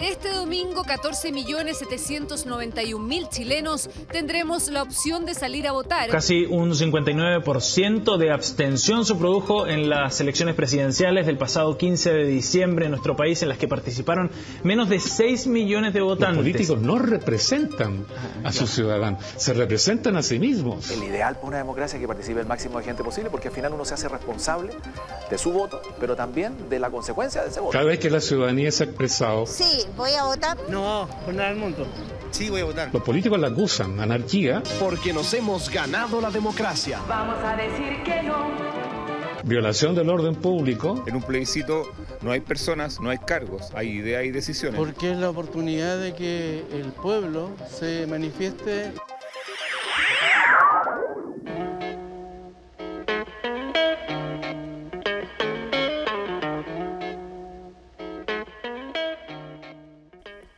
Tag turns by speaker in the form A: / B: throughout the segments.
A: Este domingo, 14.791.000 chilenos tendremos la opción de salir a votar.
B: Casi un 59% de abstención se produjo en las elecciones presidenciales del pasado 15 de diciembre en nuestro país, en las que participaron menos de 6 millones de votantes.
C: Los políticos no representan a sus ciudadanos, se representan a sí mismos.
D: El ideal para una democracia es que participe el máximo de gente posible, porque al final uno se hace responsable de su voto, pero también de la consecuencia de ese voto.
C: Cada vez que la ciudadanía se ha expresado.
E: Sí, voy a votar.
F: No, por nada del mundo.
G: Sí, voy a votar.
C: Los políticos la acusan, anarquía.
H: Porque nos hemos ganado la democracia.
I: Vamos a decir que no.
C: Violación del orden público.
J: En un plebiscito no hay personas, no hay cargos, hay ideas y decisiones.
K: Porque es la oportunidad de que el pueblo se manifieste.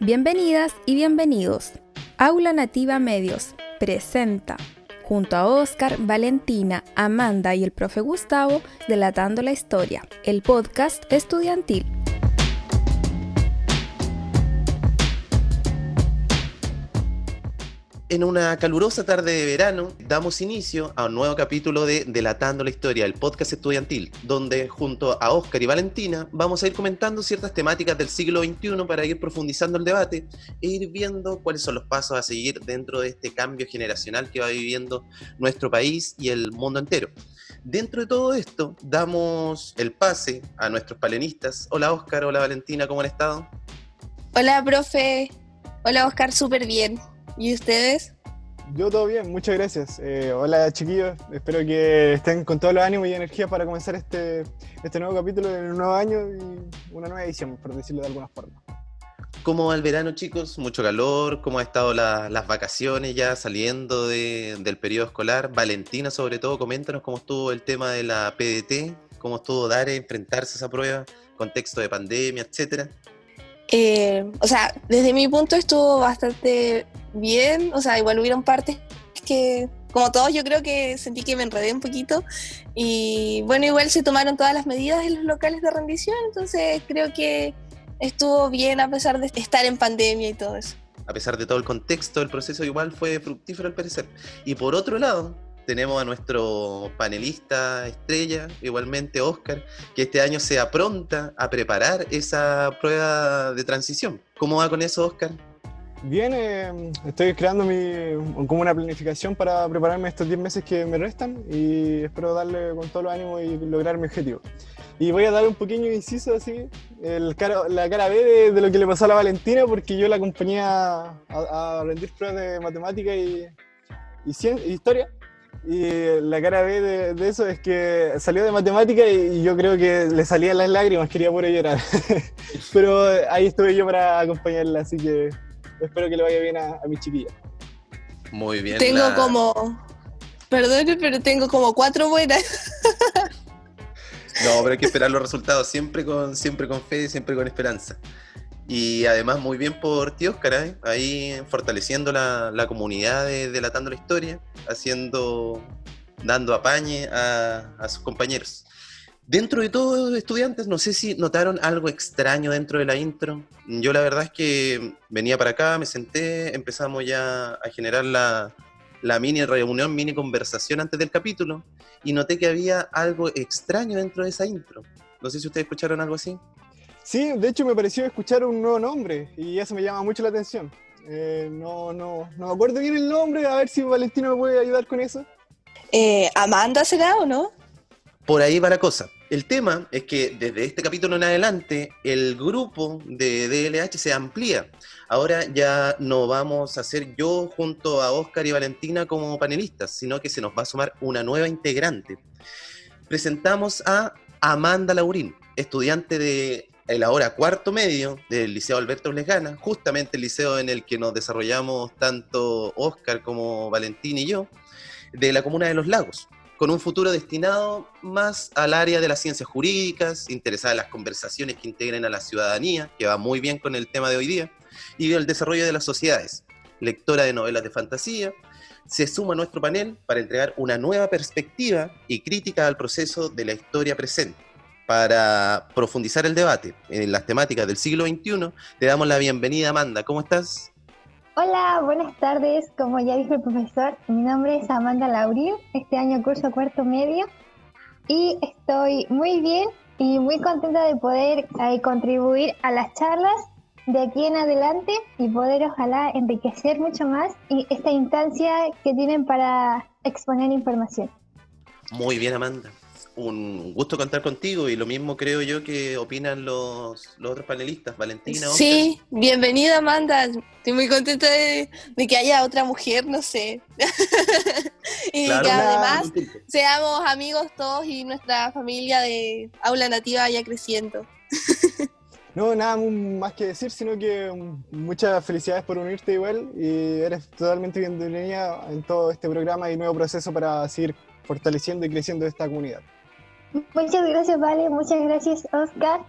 L: Bienvenidas y bienvenidos. Aula Nativa Medios presenta, junto a Oscar, Valentina, Amanda y el profe Gustavo, Delatando la Historia, el podcast estudiantil.
M: En una calurosa tarde de verano damos inicio a un nuevo capítulo de Delatando la Historia, el podcast estudiantil, donde junto a Oscar y Valentina vamos a ir comentando ciertas temáticas del siglo XXI para ir profundizando el debate e ir viendo cuáles son los pasos a seguir dentro de este cambio generacional que va viviendo nuestro país y el mundo entero. Dentro de todo esto, damos el pase a nuestros palenistas. Hola Oscar, hola Valentina, ¿cómo han estado?
N: Hola profe, hola Oscar, súper bien. ¿Y ustedes?
O: Yo todo bien, muchas gracias. Eh, hola chiquillos, espero que estén con todos los ánimos y energía para comenzar este, este nuevo capítulo en un nuevo año y una nueva edición, por decirlo de alguna forma.
M: ¿Cómo va el verano, chicos? Mucho calor. ¿Cómo ha estado las vacaciones ya saliendo del periodo escolar? Valentina, sobre todo, coméntanos cómo estuvo el tema de la PDT, cómo estuvo Dare enfrentarse a esa prueba, contexto de pandemia, etcétera.
N: Eh, o sea, desde mi punto estuvo bastante bien, o sea, igual hubieron partes que, como todos, yo creo que sentí que me enredé un poquito. Y bueno, igual se tomaron todas las medidas en los locales de rendición, entonces creo que estuvo bien a pesar de estar en pandemia y todo eso.
M: A pesar de todo el contexto, el proceso igual fue fructífero al parecer. Y por otro lado, tenemos a nuestro panelista estrella, igualmente Oscar, que este año se apronta a preparar esa prueba de transición. ¿Cómo va con eso, Oscar?
O: Bien, eh, estoy creando mi, como una planificación para prepararme estos 10 meses que me restan y espero darle con todo el ánimo y lograr mi objetivo. Y voy a dar un pequeño inciso así, el la cara B de, lo que le pasó a la Valentina, porque yo la acompañé a, a, rendir pruebas de matemática y, y, historia. Y la cara B de, eso es que salió de matemática y, yo creo que le salían las lágrimas, quería puro llorar. Pero ahí estuve yo para acompañarla, así que espero que le vaya bien a, mi chiquilla.
M: Muy bien.
N: Tengo como, perdón, pero tengo como cuatro buenas.
M: no, pero hay que esperar los resultados siempre con, siempre con fe, siempre con esperanza. Y además muy bien por ti, Oscar, ¿eh? ahí fortaleciendo la, comunidad de Delatando la Historia, haciendo, dando apañe a, a sus compañeros. Dentro de todos estudiantes, no sé si notaron algo extraño dentro de la intro. Yo la verdad es que venía para acá, me senté, empezamos ya a generar la, la mini reunión, mini conversación antes del capítulo y noté que había algo extraño dentro de esa intro. No sé si ustedes escucharon algo así.
O: Sí, de hecho me pareció escuchar un nuevo nombre y eso me llama mucho la atención. Eh, no, no, no me acuerdo bien el nombre, a ver si Valentino me puede ayudar con eso.
N: Eh, ¿Amanda será o no?
M: Por ahí va la cosa. El tema es que desde este capítulo en adelante el grupo de DLH se amplía. Ahora ya no vamos a ser yo junto a Oscar y Valentina como panelistas, sino que se nos va a sumar una nueva integrante. Presentamos a Amanda Laurín, estudiante de el ahora cuarto medio del Liceo Alberto Lesgana, justamente el liceo en el que nos desarrollamos tanto Oscar como Valentín y yo, de la comuna de Los Lagos con un futuro destinado más al área de las ciencias jurídicas, interesada en las conversaciones que integren a la ciudadanía, que va muy bien con el tema de hoy día, y el desarrollo de las sociedades. Lectora de novelas de fantasía, se suma a nuestro panel para entregar una nueva perspectiva y crítica al proceso de la historia presente. para profundizar el debate en las temáticas del siglo XXI, te damos la bienvenida, Amanda. ¿Cómo estás?
E: Hola, buenas tardes. Como ya dijo el profesor, mi nombre es Amanda Laurín. Este año curso cuarto medio y estoy muy bien y muy contenta de poder eh, contribuir a las charlas de aquí en adelante y poder ojalá enriquecer mucho más esta instancia que tienen para exponer información.
M: Muy bien, Amanda un gusto contar contigo y lo mismo creo yo que opinan los, los otros panelistas, Valentina.
N: Sí, bienvenida Amanda, estoy muy contenta de, que haya otra mujer, no sé. y que además seamos amigos todos y nuestra familia de aula nativa vaya creciendo.
O: No, nada más que decir, sino que muchas felicidades por unirte igual y eres totalmente bienvenida en todo este programa y nuevo proceso para seguir fortaleciendo y creciendo esta comunidad.
E: Muchas gracias, Vale. Muchas gracias, Oscar.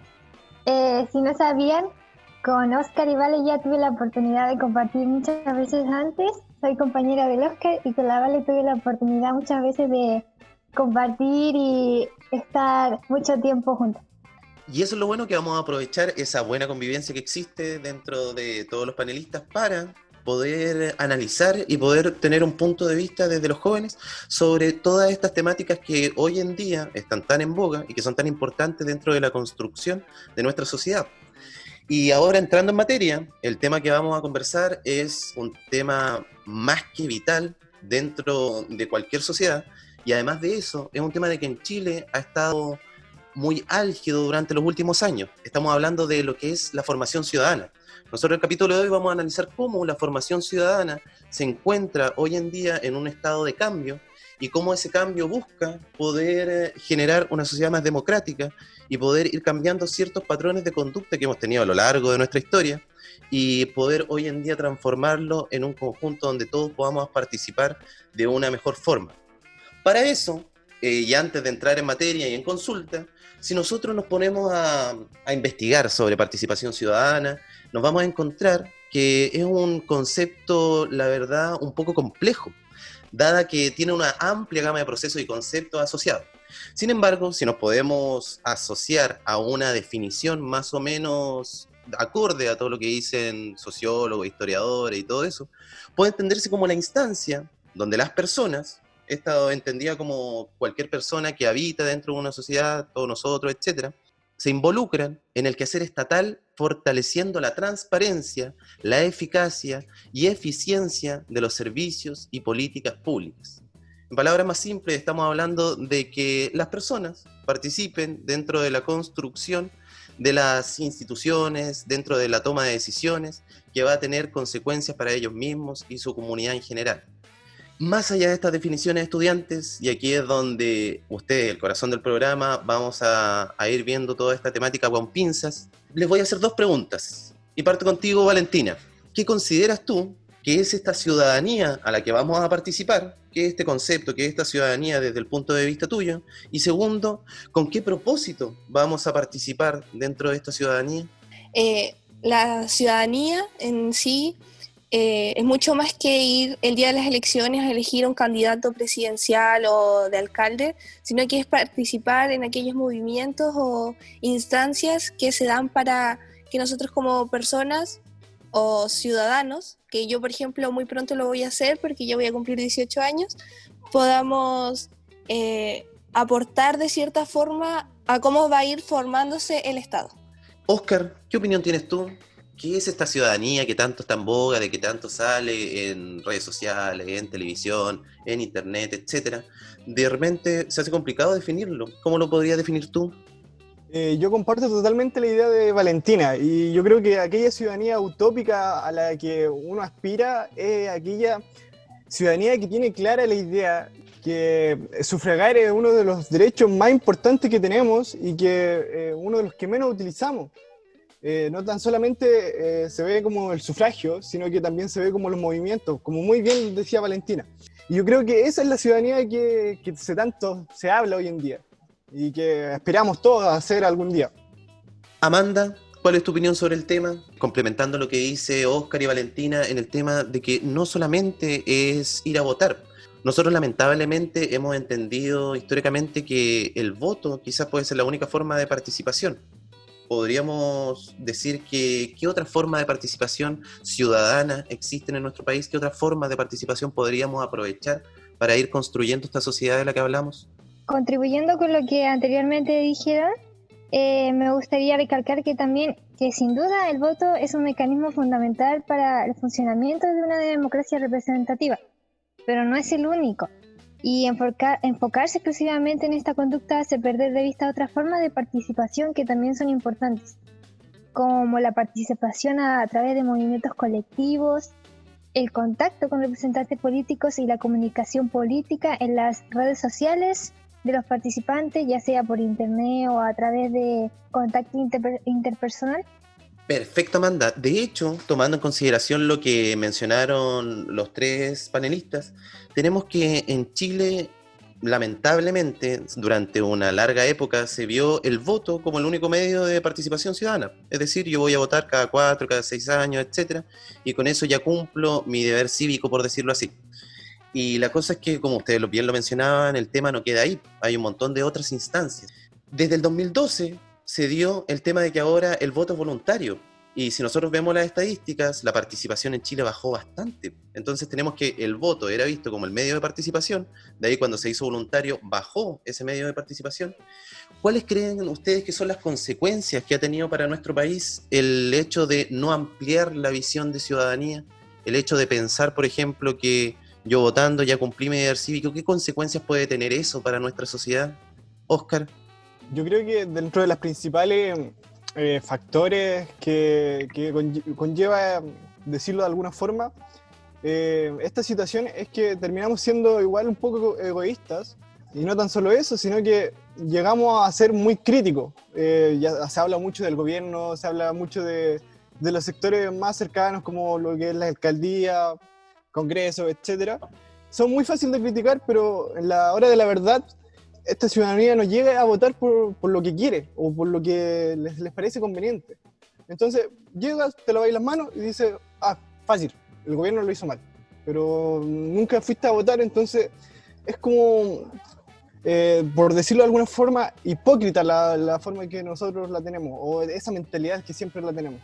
E: Eh, si no sabían, con Oscar y Vale ya tuve la oportunidad de compartir muchas veces antes. Soy compañera del Oscar y con la Vale tuve la oportunidad muchas veces de compartir y estar mucho tiempo juntos.
M: Y eso es lo bueno que vamos a aprovechar esa buena convivencia que existe dentro de todos los panelistas para poder analizar y poder tener un punto de vista desde los jóvenes sobre todas estas temáticas que hoy en día están tan en boga y que son tan importantes dentro de la construcción de nuestra sociedad. Y ahora entrando en materia, el tema que vamos a conversar es un tema más que vital dentro de cualquier sociedad y además de eso es un tema de que en Chile ha estado muy álgido durante los últimos años. Estamos hablando de lo que es la formación ciudadana. Nosotros en el capítulo de hoy vamos a analizar cómo la formación ciudadana se encuentra hoy en día en un estado de cambio y cómo ese cambio busca poder eh, generar una sociedad más democrática y poder ir cambiando ciertos patrones de conducta que hemos tenido a lo largo de nuestra historia y poder hoy en día transformarlo en un conjunto donde todos podamos participar de una mejor forma. Para eso, eh, y antes de entrar en materia y en consulta, si nosotros nos ponemos a, a investigar sobre participación ciudadana nos vamos a encontrar que es un concepto, la verdad, un poco complejo, dada que tiene una amplia gama de procesos y conceptos asociados. Sin embargo, si nos podemos asociar a una definición más o menos acorde a todo lo que dicen sociólogos, historiadores y todo eso, puede entenderse como la instancia donde las personas, esta entendida como cualquier persona que habita dentro de una sociedad, todos nosotros, etcétera, se involucran en el quehacer estatal fortaleciendo la transparencia, la eficacia y eficiencia de los servicios y políticas públicas. En palabras más simples, estamos hablando de que las personas participen dentro de la construcción de las instituciones, dentro de la toma de decisiones, que va a tener consecuencias para ellos mismos y su comunidad en general. Más allá de estas definiciones estudiantes, y aquí es donde usted, el corazón del programa, vamos a, ir viendo toda esta temática con pinzas, les voy a hacer dos preguntas. Y parto contigo, Valentina. ¿Qué consideras tú que es esta ciudadanía a la que vamos a participar? ¿Qué es este concepto? ¿Qué es esta ciudadanía desde el punto de vista tuyo? Y segundo, ¿con qué propósito vamos a participar dentro de esta ciudadanía?
N: Eh, la ciudadanía en sí eh, es mucho más que ir el día de las elecciones a elegir un candidato presidencial o de alcalde, sino que es participar en aquellos movimientos o instancias que se dan para que nosotros como personas o ciudadanos, que yo por ejemplo muy pronto lo voy a hacer porque yo voy a cumplir 18 años, podamos eh, aportar de cierta forma a cómo va a ir formándose el Estado.
M: Oscar, ¿qué opinión tienes tú ¿Qué es esta ciudadanía que tanto está en boga, de que tanto sale en redes sociales, en televisión, en internet, etcétera? De repente se hace complicado definirlo. ¿Cómo lo podrías definir tú?
O: Eh, yo comparto totalmente la idea de Valentina y yo creo que aquella ciudadanía utópica a la que uno aspira es aquella ciudadanía que tiene clara la idea que sufragar es uno de los derechos más importantes que tenemos y que eh, uno de los que menos utilizamos. Eh, no tan solamente eh, se ve como el sufragio, sino que también se ve como los movimientos, como muy bien decía Valentina. Y yo creo que esa es la ciudadanía que, que se tanto se habla hoy en día y que esperamos todos hacer algún día.
M: Amanda, ¿cuál es tu opinión sobre el tema? Complementando lo que dice Oscar y Valentina en el tema de que no solamente es ir a votar, Nosotros lamentablemente hemos entendido históricamente que el voto quizás puede ser la única forma de participación. Podríamos decir que qué otra forma de participación ciudadana existen en nuestro país, qué otras formas de participación podríamos aprovechar para ir construyendo esta sociedad de la que hablamos.
E: Contribuyendo con lo que anteriormente dijeron, eh, me gustaría recalcar que también, que sin duda el voto es un mecanismo fundamental para el funcionamiento de una democracia representativa, pero no es el único. Y enfocarse exclusivamente en esta conducta hace perder de vista otras formas de participación que también son importantes, como la participación a través de movimientos colectivos, el contacto con representantes políticos y la comunicación política en las redes sociales de los participantes, ya sea por internet o a través de contacto interpersonal?
M: Perfecto, Amanda. De hecho, tomando en consideración lo que mencionaron los tres panelistas, tenemos que en Chile, lamentablemente, durante una larga época se vio el voto como el único medio de participación ciudadana. Es decir, yo voy a votar cada cuatro, cada seis años, etcétera, y con eso ya cumplo mi deber cívico, por decirlo así. Y la cosa es que, como ustedes bien lo mencionaban, el tema no queda ahí, hay un montón de otras instancias. Desde el 2012 se dio el tema de que ahora el voto es voluntario. Y si nosotros vemos las estadísticas, la participación en Chile bajó bastante. Entonces tenemos que el voto era visto como el medio de participación, de ahí cuando se hizo voluntario bajó ese medio de participación. ¿Cuáles creen ustedes que son las consecuencias que ha tenido para nuestro país el hecho de no ampliar la visión de ciudadanía? El hecho de pensar, por ejemplo, que yo votando ya cumplí mi deber cívico, ¿qué consecuencias puede tener eso para nuestra sociedad? Oscar.
O: Yo creo que dentro de los principales eh, factores que, conlleva, decirlo de alguna forma, eh, esta situación es que terminamos siendo igual un poco egoístas, y no tan solo eso, sino que llegamos a ser muy críticos. Eh, ya se habla mucho del gobierno, se habla mucho de, de los sectores más cercanos, como lo que es la alcaldía, Congreso, etcétera, son muy fáciles de criticar, pero en la hora de la verdad, esta ciudadanía no llega a votar por, lo que quiere o por lo que les, les, parece conveniente. Entonces, llegas, te lavas las manos y dices, ah, fácil, el gobierno lo hizo mal, pero nunca fuiste a votar, entonces es como, eh, por decirlo de alguna forma, hipócrita la, la forma en que nosotros la tenemos, o esa mentalidad que siempre la tenemos.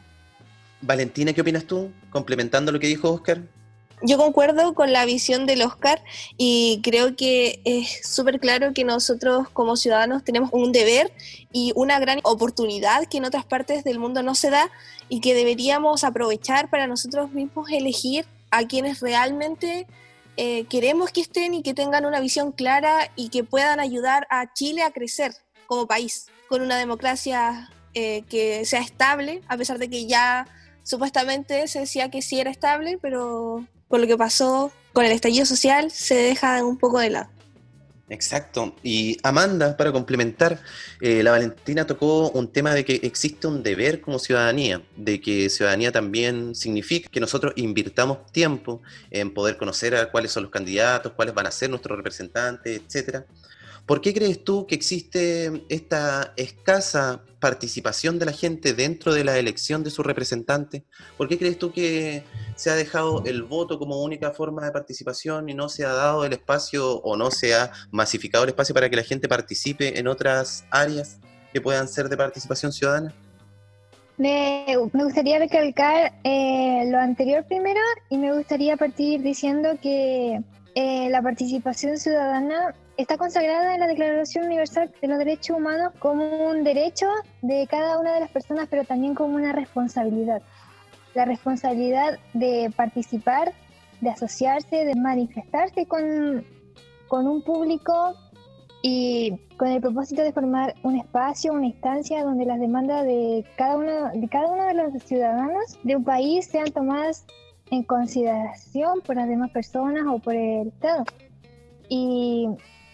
M: Valentina, ¿qué opinas tú? Complementando lo que dijo Oscar.
N: Yo concuerdo con la visión del Oscar y creo que es súper claro que nosotros como ciudadanos tenemos un deber y una gran oportunidad que en otras partes del mundo no se da y que deberíamos aprovechar para nosotros mismos elegir a quienes realmente eh, queremos que estén y que tengan una visión clara y que puedan ayudar a Chile a crecer como país, con una democracia eh, que sea estable, a pesar de que ya supuestamente se decía que sí era estable, pero por lo que pasó con el estallido social, se deja un poco de lado.
M: Exacto. Y Amanda, para complementar, eh, la Valentina tocó un tema de que existe un deber como ciudadanía, de que ciudadanía también significa que nosotros invirtamos tiempo en poder conocer a cuáles son los candidatos, cuáles van a ser nuestros representantes, etcétera. ¿Por qué crees tú que existe esta escasa participación de la gente dentro de la elección de su representante? ¿Por qué crees tú que se ha dejado el voto como única forma de participación y no se ha dado el espacio o no se ha masificado el espacio para que la gente participe en otras áreas que puedan ser de participación ciudadana?
E: Me, gustaría recalcar eh, lo anterior primero y me gustaría partir diciendo que eh, la participación ciudadana está consagrada en la Declaración Universal de los Derechos Humanos como un derecho de cada una de las personas, pero también como una responsabilidad. La responsabilidad de participar, de asociarse, de manifestarse con, con un público y con el propósito de formar un espacio, una instancia donde las demandas de cada uno de, cada uno de los ciudadanos de un país sean tomadas en consideración por las demás personas o por el Estado. Y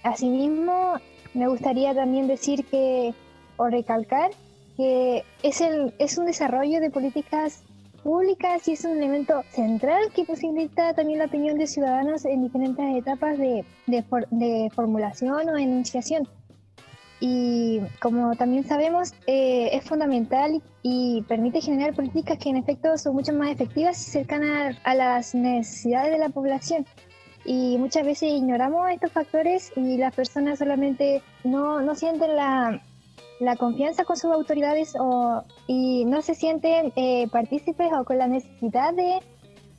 E: asimismo, me gustaría también decir que, o recalcar, que es, el, es un desarrollo de políticas públicas y es un elemento central que posibilita también la opinión de ciudadanos en diferentes etapas de, de, de formulación o enunciación y como también sabemos eh, es fundamental y permite generar políticas que en efecto son mucho más efectivas y cercanas a las necesidades de la población. y muchas veces ignoramos estos factores y las personas solamente no, no sienten la, la confianza con sus autoridades o, y no se sienten eh, partícipes o con la necesidad de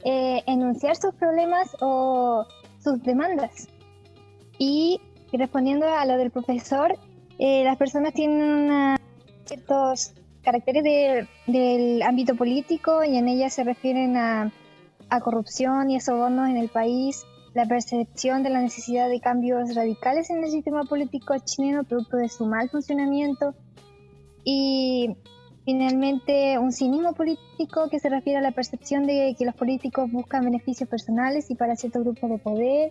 E: eh, enunciar sus problemas o sus demandas. Y respondiendo a lo del profesor, eh, las personas tienen ciertos caracteres del ámbito político y en ellas se refieren a, a corrupción y a sobornos en el país, la percepción de la necesidad de cambios radicales en el sistema político chileno producto de su mal funcionamiento y finalmente un cinismo político que se refiere a la percepción de que los políticos buscan beneficios personales y para ciertos grupos de poder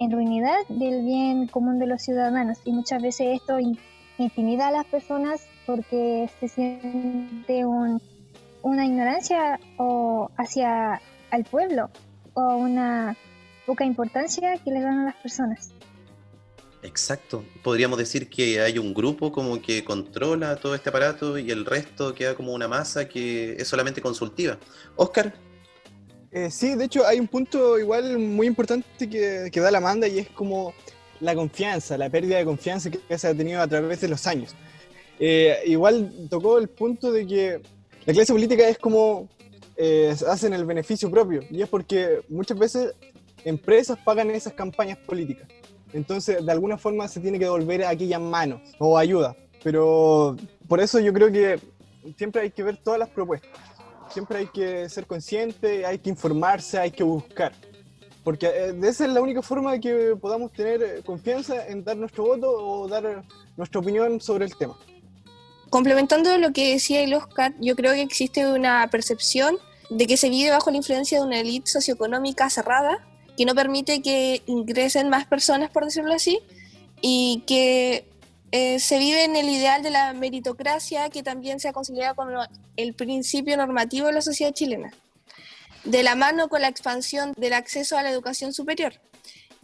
E: en ruinidad del bien común de los ciudadanos y muchas veces esto intimida a las personas porque se siente una ignorancia o hacia al pueblo o una poca importancia que le dan a las personas.
M: Exacto. Podríamos decir que hay un grupo como que controla todo este aparato y el resto queda como una masa que es solamente consultiva. Oscar.
O: Eh, sí, de hecho hay un punto igual muy importante que, da la Amanda y es como la confianza, la pérdida de confianza que se ha tenido a través de los años. Eh, igual tocó el punto de que la clase política es como eh, hacen el beneficio propio y es porque muchas veces empresas pagan esas campañas políticas. Entonces, de alguna forma se tiene que devolver aquellas manos o ayuda. Pero por eso yo creo que siempre hay que ver todas las propuestas. Siempre hay que ser consciente, hay que informarse, hay que buscar. Porque eh, esa es la única forma de que podamos tener eh, confianza en dar nuestro voto o dar nuestra opinión sobre el tema.
N: Complementando lo que decía el Oscar, yo creo que existe una percepción de que se vive bajo la influencia de una élite socioeconómica cerrada que no permite que ingresen más personas, por decirlo así, y que eh, se vive en el ideal de la meritocracia que también se ha conciliado con el principio normativo de la sociedad chilena, de la mano con la expansión del acceso a la educación superior.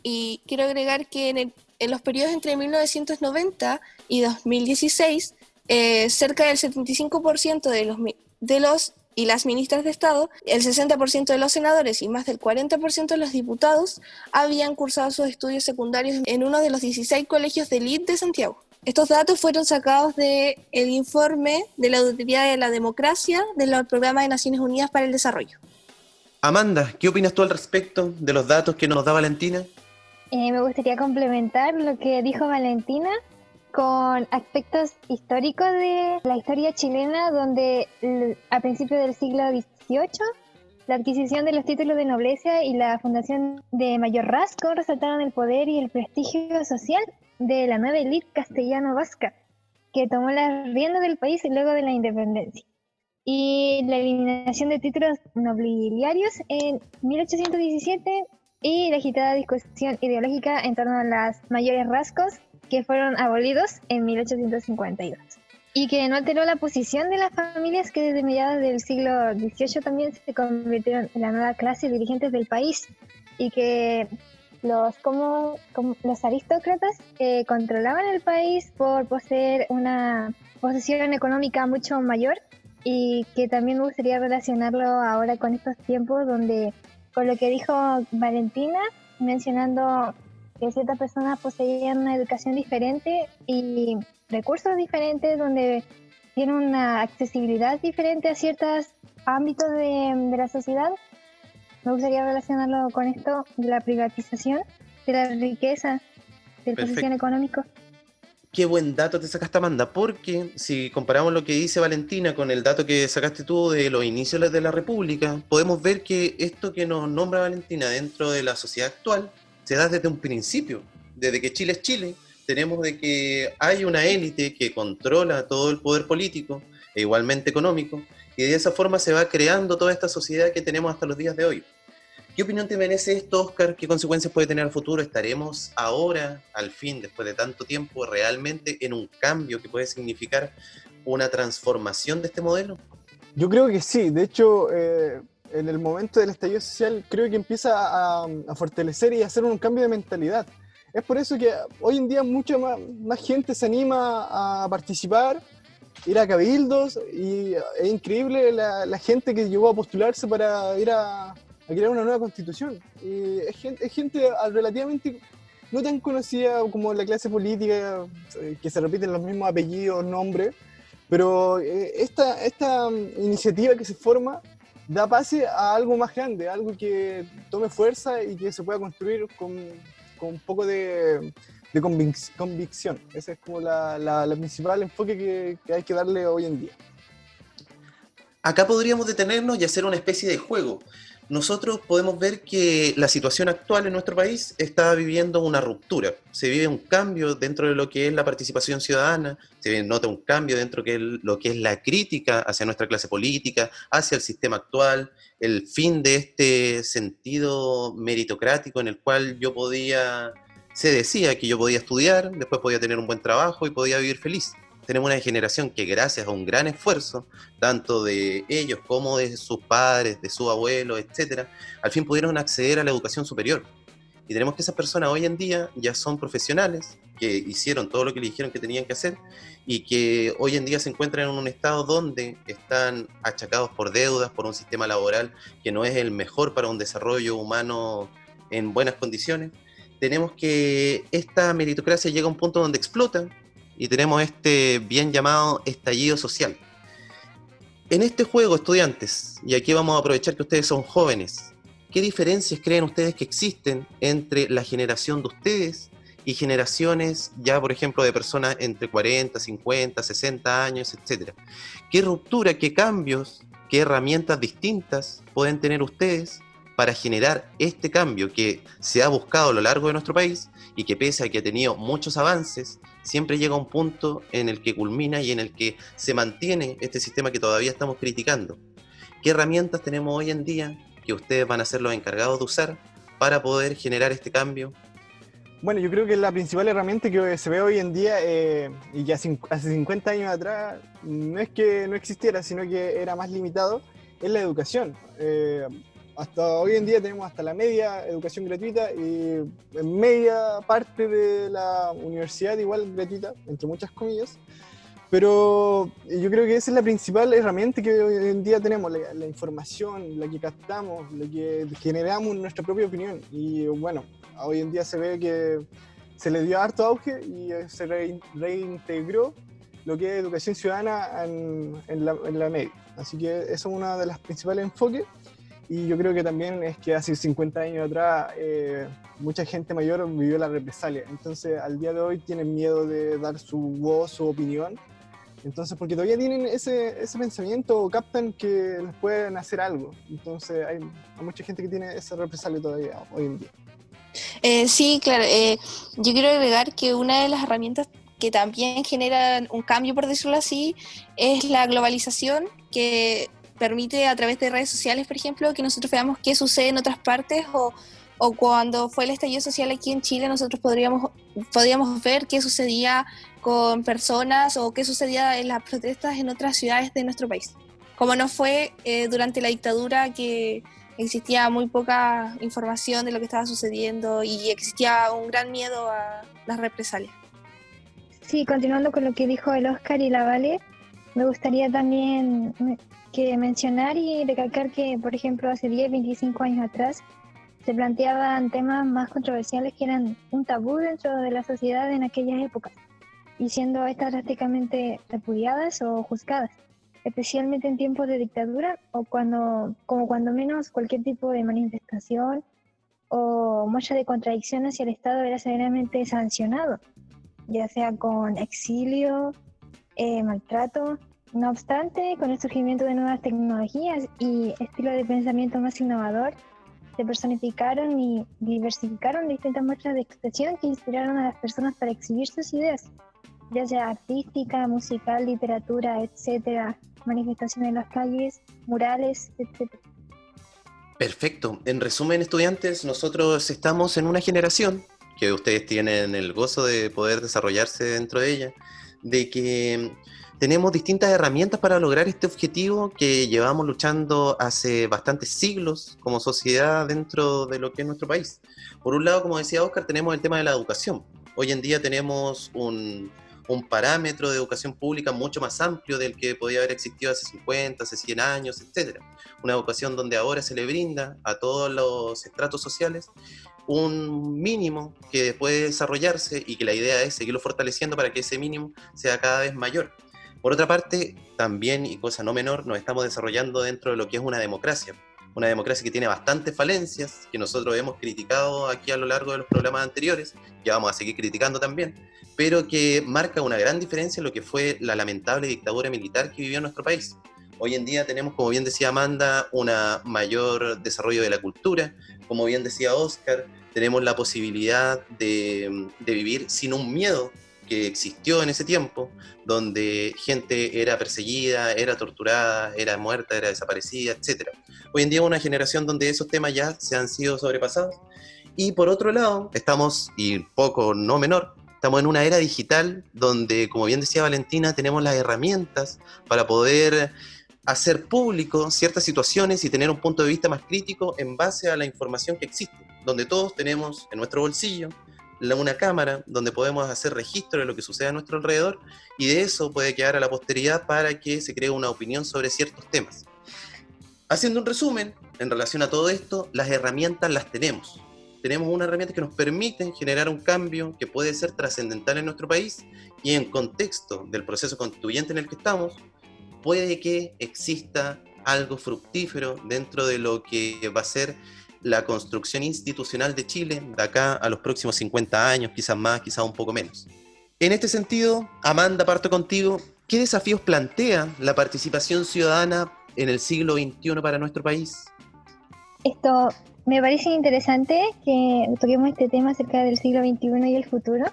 N: Y quiero agregar que en, los periodos entre 1990 y 2016, eh, cerca del 75% de los, de los y las ministras de Estado, el 60% de los senadores y más del 40% de los diputados habían cursado sus estudios secundarios en uno de los 16 colegios de elite de Santiago. Estos datos fueron sacados del el informe de la Auditoría de la Democracia del Programa de Naciones Unidas para el Desarrollo.
M: Amanda, ¿qué opinas tú al respecto de los datos que nos da Valentina?
E: Eh, me gustaría complementar lo que dijo Valentina con aspectos históricos de la historia chilena, donde a principios del siglo XVIII la adquisición de los títulos de nobleza y la fundación de Mayor Rasco resaltaron el poder y el prestigio social de la nueva élite castellano-vasca, que tomó las riendas del país luego de la independencia. Y la eliminación de títulos nobiliarios en 1817 y la agitada discusión ideológica en torno a las mayores rascos que fueron abolidos en 1852 y que no alteró la posición de las familias que desde mediados del siglo XVIII también se convirtieron en la nueva clase de dirigentes del país y que los como, los aristócratas eh, controlaban el país por poseer una posesión económica mucho mayor y que también me gustaría relacionarlo ahora con estos tiempos donde con lo que dijo Valentina mencionando que ciertas personas poseían una educación diferente y recursos diferentes donde tienen una accesibilidad diferente a ciertos ámbitos de, la sociedad. Me gustaría relacionarlo con esto de la privatización de la riqueza, del posición económico.
M: Qué buen dato te sacaste, Amanda, porque si comparamos lo que dice Valentina con el dato que sacaste tú de los inicios de la República, podemos ver que esto que nos nombra Valentina dentro de la sociedad actual se da desde un principio, desde que Chile es Chile, tenemos de que hay una élite que controla todo el poder político e igualmente económico, y de esa forma se va creando toda esta sociedad que tenemos hasta los días de hoy. ¿Qué opinión te merece esto, Oscar? ¿Qué consecuencias puede tener al futuro? ¿Estaremos ahora, al fin, después de tanto tiempo, realmente en un cambio que puede significar una transformación de este modelo?
O: Yo creo que sí. De hecho, eh, en el momento del estallido social creo que empieza a, fortalecer y a hacer un cambio de mentalidad. Es por eso que hoy en día mucha más, gente se anima a participar, ir a cabildos y es increíble la, gente que llegó a postularse para ir a, a crear una nueva constitución. Y es gente, es gente relativamente no tan conocida como la clase política, eh, que se repiten los mismos apellidos, nombres, pero eh, esta, esta iniciativa que se forma da pase a algo más grande, algo que tome fuerza y que se pueda construir con, con un poco de, de convicción. Ese es como la, principal enfoque que, que hay que darle hoy en día.
M: Acá podríamos detenernos y hacer una especie de juego nosotros podemos ver que la situación actual en nuestro país está viviendo una ruptura. Se vive un cambio dentro de lo que es la participación ciudadana, se nota un cambio dentro de lo que es la crítica hacia nuestra clase política, hacia el sistema actual, el fin de este sentido meritocrático en el cual yo podía, se decía que yo podía estudiar, después podía tener un buen trabajo y podía vivir feliz tenemos una generación que gracias a un gran esfuerzo, tanto de ellos como de sus padres, de sus abuelos, etcétera, al fin pudieron acceder a la educación superior. Y tenemos que esas personas hoy en día ya son profesionales, que hicieron todo lo que le dijeron que tenían que hacer y que hoy en día se encuentran en un estado donde están achacados por deudas, por un sistema laboral que no es el mejor para un desarrollo humano en buenas condiciones. Tenemos que esta meritocracia llega a un punto donde explota y tenemos este bien llamado estallido social. En este juego, estudiantes, y aquí vamos a aprovechar que ustedes son jóvenes, ¿qué diferencias creen ustedes que existen entre la generación de ustedes y generaciones ya, por ejemplo, de personas entre 40, 50, 60 años, etcétera? ¿Qué ruptura, qué cambios, qué herramientas distintas pueden tener ustedes para generar este cambio que se ha buscado a lo largo de nuestro país y que pese a que ha tenido muchos avances, siempre llega un punto en el que culmina y en el que se mantiene este sistema que todavía estamos criticando. ¿Qué herramientas tenemos hoy en día que ustedes van a ser los encargados de usar para poder generar este cambio?
O: Bueno, yo creo que la principal herramienta que se ve hoy en día eh, y que hace 50 años atrás no es que no existiera, sino que era más limitado, es la educación. Eh, hasta hoy en día tenemos hasta la media educación gratuita y en media parte de la universidad igual gratuita, entre muchas comillas. Pero yo creo que esa es la principal herramienta que hoy en día tenemos, la, información, la que captamos, la que generamos nuestra propia opinión. Y bueno, hoy en día se ve que se le dio harto auge y se reintegró lo que es educación ciudadana en, en, la, en la media. Así que eso es uno de los principales enfoques. Y yo creo que también es que hace 50 años atrás eh, mucha gente mayor vivió la represalia. Entonces al día de hoy tienen miedo de dar su voz, su opinión. Entonces, porque todavía tienen ese, ese pensamiento o captan que les pueden hacer algo. Entonces hay, mucha gente que tiene esa represalia todavía hoy en día.
N: Eh, sí, claro. Eh, yo quiero agregar que una de las herramientas que también generan un cambio, por decirlo así, es la globalización, que permite a través de redes sociales, por ejemplo, que nosotros veamos qué sucede en otras partes o, o cuando fue el estallido social aquí en Chile, nosotros podríamos, podríamos ver qué sucedía con personas o qué sucedía en las protestas en otras ciudades de nuestro país. Como no fue eh, durante la dictadura que existía muy poca información de lo que estaba sucediendo y existía un gran miedo a las represalias.
E: Sí, continuando con lo que dijo el Oscar y la Vale, me gustaría también que mencionar y recalcar que, por ejemplo, hace 10, 25 años atrás se planteaban temas más controversiales que eran un tabú dentro de la sociedad en aquellas épocas, y siendo estas drásticamente repudiadas o juzgadas, especialmente en tiempos de dictadura o cuando, como cuando menos cualquier tipo de manifestación o muestra de contradicción hacia el Estado era severamente sancionado, ya sea con exilio, eh, maltrato no obstante, con el surgimiento de nuevas tecnologías y estilo de pensamiento más innovador, se personificaron y diversificaron distintas muestras de expresión que inspiraron a las personas para exhibir sus ideas, ya sea artística, musical, literatura, etcétera, manifestaciones en las calles, murales, etcétera.
M: Perfecto. En resumen, estudiantes, nosotros estamos en una generación que ustedes tienen el gozo de poder desarrollarse dentro de ella, de que tenemos distintas herramientas para lograr este objetivo que llevamos luchando hace bastantes siglos como sociedad dentro de lo que es nuestro país. Por un lado, como decía Oscar, tenemos el tema de la educación. Hoy en día tenemos un, un parámetro de educación pública mucho más amplio del que podía haber existido hace 50, hace 100 años, etc. Una educación donde ahora se le brinda a todos los estratos sociales un mínimo que puede desarrollarse y que la idea es seguirlo fortaleciendo para que ese mínimo sea cada vez mayor. Por otra parte, también, y cosa no menor, nos estamos desarrollando dentro de lo que es una democracia una democracia que tiene bastantes falencias, que nosotros hemos criticado aquí a lo largo de los programas anteriores, que vamos a seguir criticando también, pero que marca una gran diferencia en lo que fue la lamentable dictadura militar que vivió nuestro país. Hoy en día tenemos, como bien decía Amanda, un mayor desarrollo de la cultura, como bien decía Oscar, tenemos la posibilidad de vivir sin un miedo que existió en ese tiempo, donde gente era perseguida, era torturada, era muerta, era desaparecida, etc. Hoy en día una generación donde esos temas ya se han sido sobrepasados. Y por otro lado, estamos, y poco no menor, estamos en una era digital donde, como bien decía Valentina, tenemos las herramientas para poder hacer público ciertas situaciones y tener un punto de vista más crítico en base a la información que existe, donde todos tenemos en nuestro bolsillo una cámara donde podemos hacer registro de lo que sucede a nuestro alrededor y de eso puede quedar a la posteridad para que se cree una opinión sobre ciertos temas. Haciendo un resumen, en relación a todo esto, las herramientas las tenemos. Tenemos unas herramientas que nos permiten generar un cambio que puede ser trascendental en nuestro país y en contexto del proceso constituyente en el que estamos, puede que exista algo fructífero dentro de lo que va a ser la construcción institucional de Chile de acá a los próximos 50 años, quizás más, quizás un poco menos. En este sentido, Amanda, parto contigo. ¿Qué desafíos plantea la participación ciudadana en el siglo XXI para nuestro país?
E: Esto me parece interesante que toquemos este tema acerca del siglo XXI y el futuro.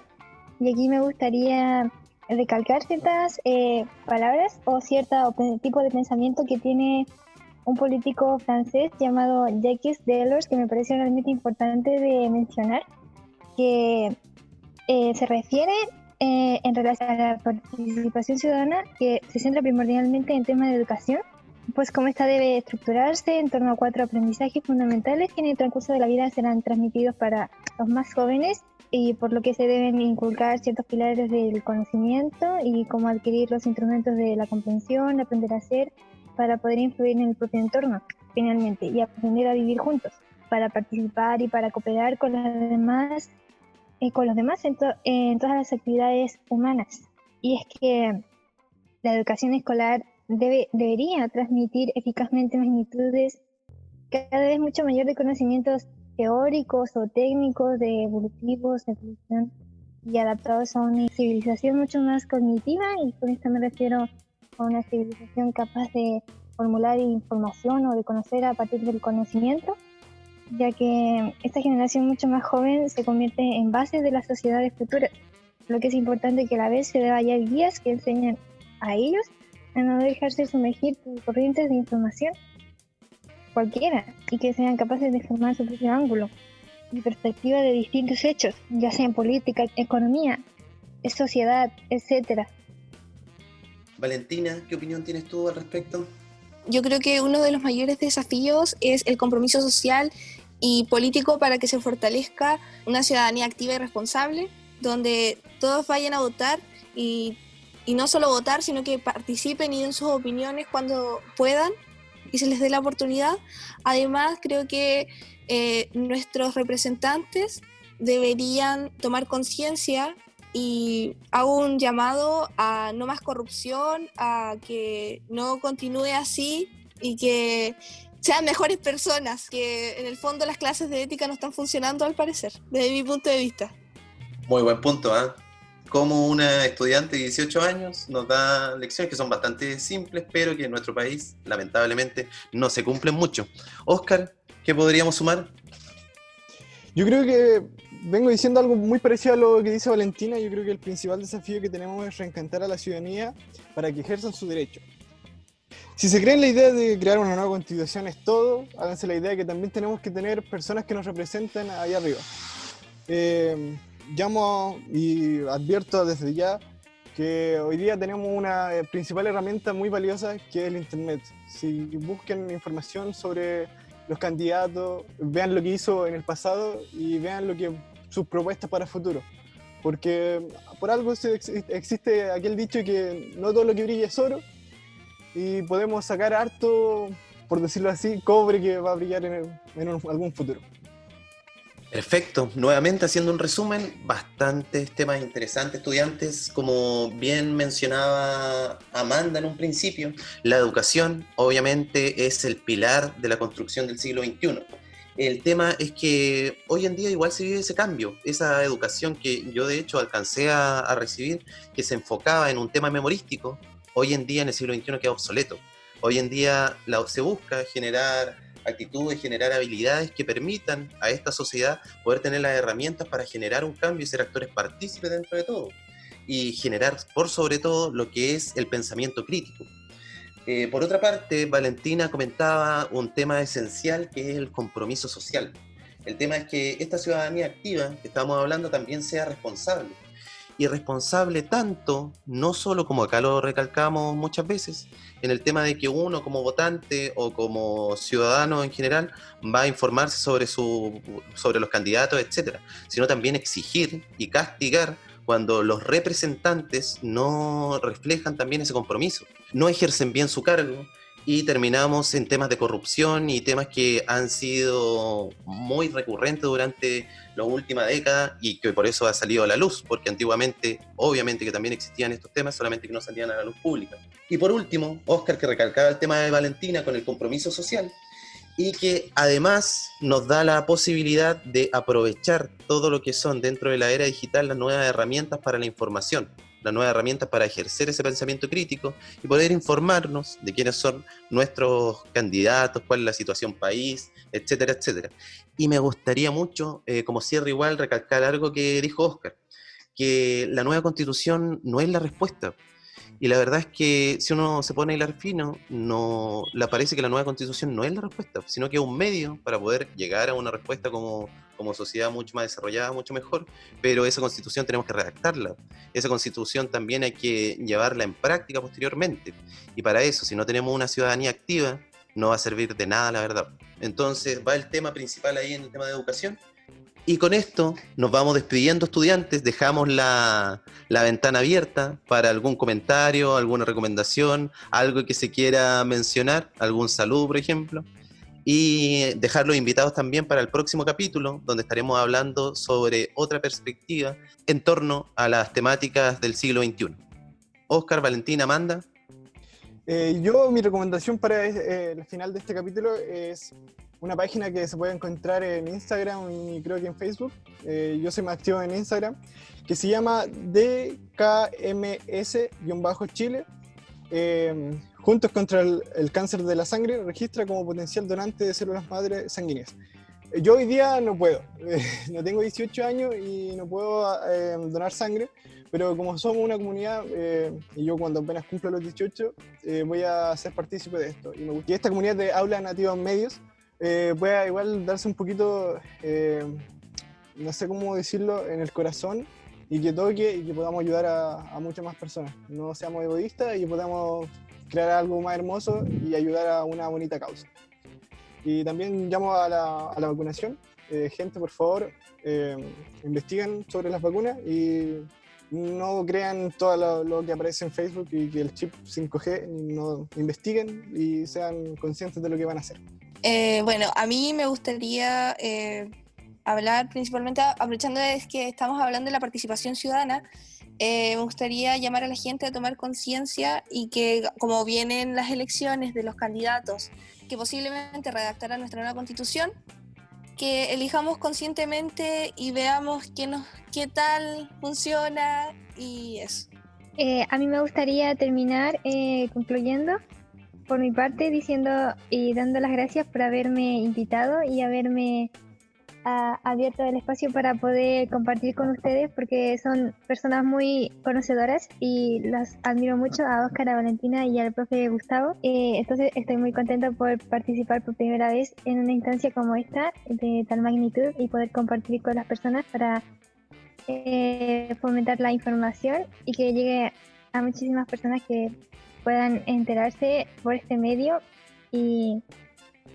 E: Y aquí me gustaría recalcar ciertas eh, palabras o cierto tipo de pensamiento que tiene un político francés llamado Jacques Delors, que me parece realmente importante de mencionar, que eh, se refiere eh, en relación a la participación ciudadana, que se centra primordialmente en temas de educación, pues cómo esta debe estructurarse en torno a cuatro aprendizajes fundamentales que en el transcurso de la vida serán transmitidos para los más jóvenes y por lo que se deben inculcar ciertos pilares del conocimiento y cómo adquirir los instrumentos de la comprensión, aprender a ser, para poder influir en el propio entorno, finalmente, y aprender a vivir juntos, para participar y para cooperar con los demás, eh, con los demás en, en todas las actividades humanas. Y es que la educación escolar debe, debería transmitir eficazmente magnitudes cada vez mucho mayor de conocimientos teóricos o técnicos, de evolutivos, de evolución y adaptados a una civilización mucho más cognitiva y con esto me refiero una civilización capaz de formular información o de conocer a partir del conocimiento, ya que esta generación mucho más joven se convierte en base de las sociedades futuras, lo que es importante que a la vez se deba hallar guías que enseñen a ellos a no dejarse sumergir por corrientes de información cualquiera y que sean capaces de formar su propio ángulo y perspectiva de distintos hechos, ya sea en política, economía, sociedad, etcétera
M: Valentina, ¿qué opinión tienes tú al respecto?
N: Yo creo que uno de los mayores desafíos es el compromiso social y político para que se fortalezca una ciudadanía activa y responsable, donde todos vayan a votar y, no solo votar, sino que participen y den sus opiniones cuando puedan y se les dé la oportunidad. Además, creo que eh, nuestros representantes deberían tomar conciencia y hago un llamado a no más corrupción, a que no continúe así y que sean mejores personas, que en el fondo las clases de ética no están funcionando al parecer, desde mi punto de vista.
M: Muy buen punto, ¿ah? Como una estudiante de 18 años nos da lecciones que son bastante simples, pero que en nuestro país lamentablemente no se cumplen mucho. Oscar, ¿qué podríamos sumar?
O: Yo creo que vengo diciendo algo muy parecido a lo que dice Valentina. Yo creo que el principal desafío que tenemos es reencantar a la ciudadanía para que ejerzan su derecho. Si se creen la idea de crear una nueva constitución es todo, háganse la idea de que también tenemos que tener personas que nos representen ahí arriba. Eh, llamo y advierto desde ya que hoy día tenemos una eh, principal herramienta muy valiosa que es el Internet. Si busquen información sobre los candidatos, vean lo que hizo en el pasado y vean lo que sus propuestas para el futuro. porque por algo existe aquel dicho que no todo lo que brilla es oro y podemos sacar harto, por decirlo así, cobre que va a brillar en, en algún futuro.
M: Perfecto. Nuevamente haciendo un resumen, bastantes temas interesantes, estudiantes. Como bien mencionaba Amanda en un principio, la educación obviamente es el pilar de la construcción del siglo XXI. El tema es que hoy en día igual se vive ese cambio, esa educación que yo de hecho alcancé a, recibir, que se enfocaba en un tema memorístico, hoy en día en el siglo XXI queda obsoleto. Hoy en día se busca generar actitudes, generar habilidades que permitan a esta sociedad poder tener las herramientas para generar un cambio y ser actores partícipes dentro de todo. Y generar, por sobre todo, lo que es el pensamiento crítico. Eh, por otra parte, Valentina comentaba un tema esencial que es el compromiso social. El tema es que esta ciudadanía activa que estamos hablando también sea responsable. Y responsable tanto, no solo como acá lo recalcamos muchas veces, en el tema de que uno como votante o como ciudadano en general va a informarse sobre, su, sobre los candidatos, etcétera, sino también exigir y castigar cuando los representantes no reflejan también ese compromiso, no ejercen bien su cargo y terminamos en temas de corrupción y temas que han sido muy recurrentes durante la última década y que por eso ha salido a la luz, porque antiguamente obviamente que también existían estos temas, solamente que no salían a la luz pública. Y por último, Oscar que recalcaba el tema de Valentina con el compromiso social y que además nos da la posibilidad de aprovechar todo lo que son dentro de la era digital las nuevas herramientas para la información, las nuevas herramientas para ejercer ese pensamiento crítico y poder informarnos de quiénes son nuestros candidatos, cuál es la situación país, etcétera, etcétera. Y me gustaría mucho, eh, como cierre igual, recalcar algo que dijo Oscar, que la nueva constitución no es la respuesta. Y la verdad es que si uno se pone a hilar fino, no, le parece que la nueva constitución no es la respuesta, sino que es un medio para poder llegar a una respuesta como, como sociedad mucho más desarrollada, mucho mejor, pero esa constitución tenemos que redactarla. Esa constitución también hay que llevarla en práctica posteriormente. Y para eso, si no tenemos una ciudadanía activa, no va a servir de nada, la verdad. Entonces va el tema principal ahí en el tema de educación. Y con esto nos vamos despidiendo, estudiantes. Dejamos la, la, ventana abierta para algún comentario, alguna recomendación, algo que se quiera mencionar, algún saludo, por ejemplo. Y dejarlos invitados también para el próximo capítulo, donde estaremos hablando sobre otra perspectiva en torno a las temáticas del siglo XXI. Oscar, Valentina, Amanda.
O: Eh, yo, mi recomendación para eh, el final de este capítulo es una página que se puede encontrar en Instagram y creo que en Facebook. Eh, yo soy más activo en Instagram, que se llama DKMS-Chile. Eh, Juntos contra el, el, cáncer de la sangre registra como potencial donante de células madre sanguíneas. Eh, Yo hoy día no puedo, no tengo 18 años y no puedo eh, donar sangre, pero como somos una comunidad y yo cuando apenas cumplo los 18 voy a ser partícipe de esto. Y, me, y esta comunidad de Aula Nativa Medios eh, pueda igual darse un poquito, eh, no sé cómo decirlo, en el corazón y que toque y que podamos ayudar a, a muchas más personas. No seamos egoístas y podamos crear algo más hermoso y ayudar a una bonita causa. Y también llamo a la, a la vacunación. Eh, gente, por favor, eh, sobre las vacunas y no crean todo lo, lo, que aparece en Facebook y que el chip 5G, no investiguen y sean conscientes de lo que van a hacer.
N: Eh, bueno, a mí me gustaría eh, hablar principalmente, aprovechando es que estamos hablando de la participación ciudadana, eh, me gustaría llamar a la gente a tomar conciencia y que como vienen las elecciones de los candidatos, que posiblemente redactarán nuestra nueva constitución, que elijamos conscientemente y veamos qué, nos, qué tal funciona y eso.
E: Eh, a mí me gustaría terminar eh, concluyendo por mi parte diciendo y dando las gracias por haberme invitado y haberme uh, abierto el espacio para poder compartir con ustedes porque son personas muy conocedoras y las admiro mucho a Oscar, a Valentina y al profe Gustavo. Eh, entonces estoy muy contenta por participar por primera vez en una instancia como esta de tal magnitud y poder compartir con las personas para eh, fomentar la información y que llegue a muchísimas personas que puedan enterarse por este medio y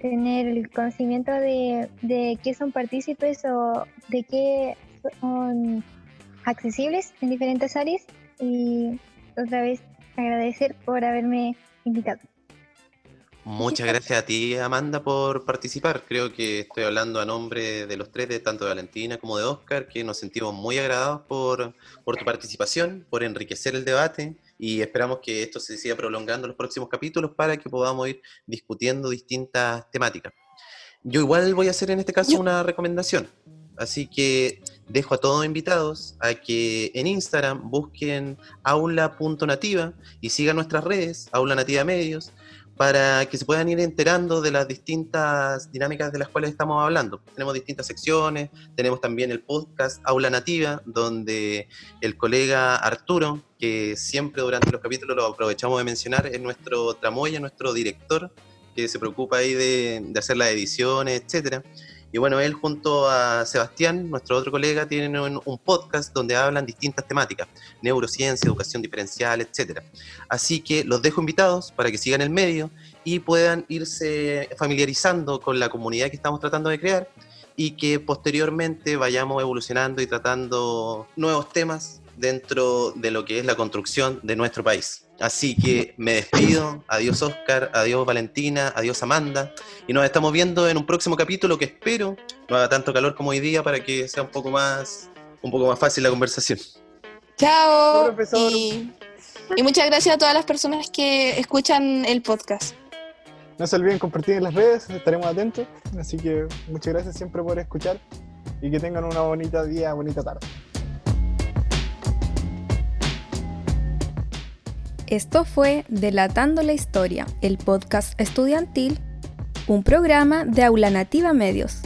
E: tener el conocimiento de, de qué son partícipes o de qué son accesibles en diferentes áreas y otra vez agradecer por haberme invitado.
M: Muchas gracias a ti, Amanda, por participar. Creo que estoy hablando a nombre de los tres, de tanto de Valentina como de Oscar, que nos sentimos muy agradados por, por tu participación, por enriquecer el debate y esperamos que esto se siga prolongando en los próximos capítulos para que podamos ir discutiendo distintas temáticas. Yo igual voy a hacer en este caso una recomendación. Así que dejo a todos invitados a que en Instagram busquen aula.nativa y sigan nuestras redes, Aula Nativa Medios, para que se puedan ir enterando de las distintas dinámicas de las cuales estamos hablando. Tenemos distintas secciones, tenemos también el podcast Aula Nativa, donde el colega Arturo, que siempre durante los capítulos lo aprovechamos de mencionar, es nuestro tramoya, nuestro director, que se preocupa ahí de, de hacer las ediciones, etcétera. Y bueno, él junto a Sebastián, nuestro otro colega, tienen un, podcast donde hablan distintas temáticas, neurociencia, educación diferencial, etc. Así que los dejo invitados para que sigan el medio y puedan irse familiarizando con la comunidad que estamos tratando de crear y que posteriormente vayamos evolucionando y tratando nuevos temas dentro de lo que es la construcción de nuestro país. Así que me despido. Adiós Oscar, adiós Valentina, adiós Amanda. Y nos estamos viendo en un próximo capítulo que espero no haga tanto calor como hoy día para que sea un poco más, un poco más fácil la conversación.
N: Chao. Y, y muchas gracias a todas las personas que escuchan el podcast.
O: No se olviden compartir en las redes, estaremos atentos. Así que muchas gracias siempre por escuchar y que tengan una bonita día, bonita tarde.
L: Esto fue Delatando la Historia, el podcast estudiantil, un programa de Aula Nativa Medios.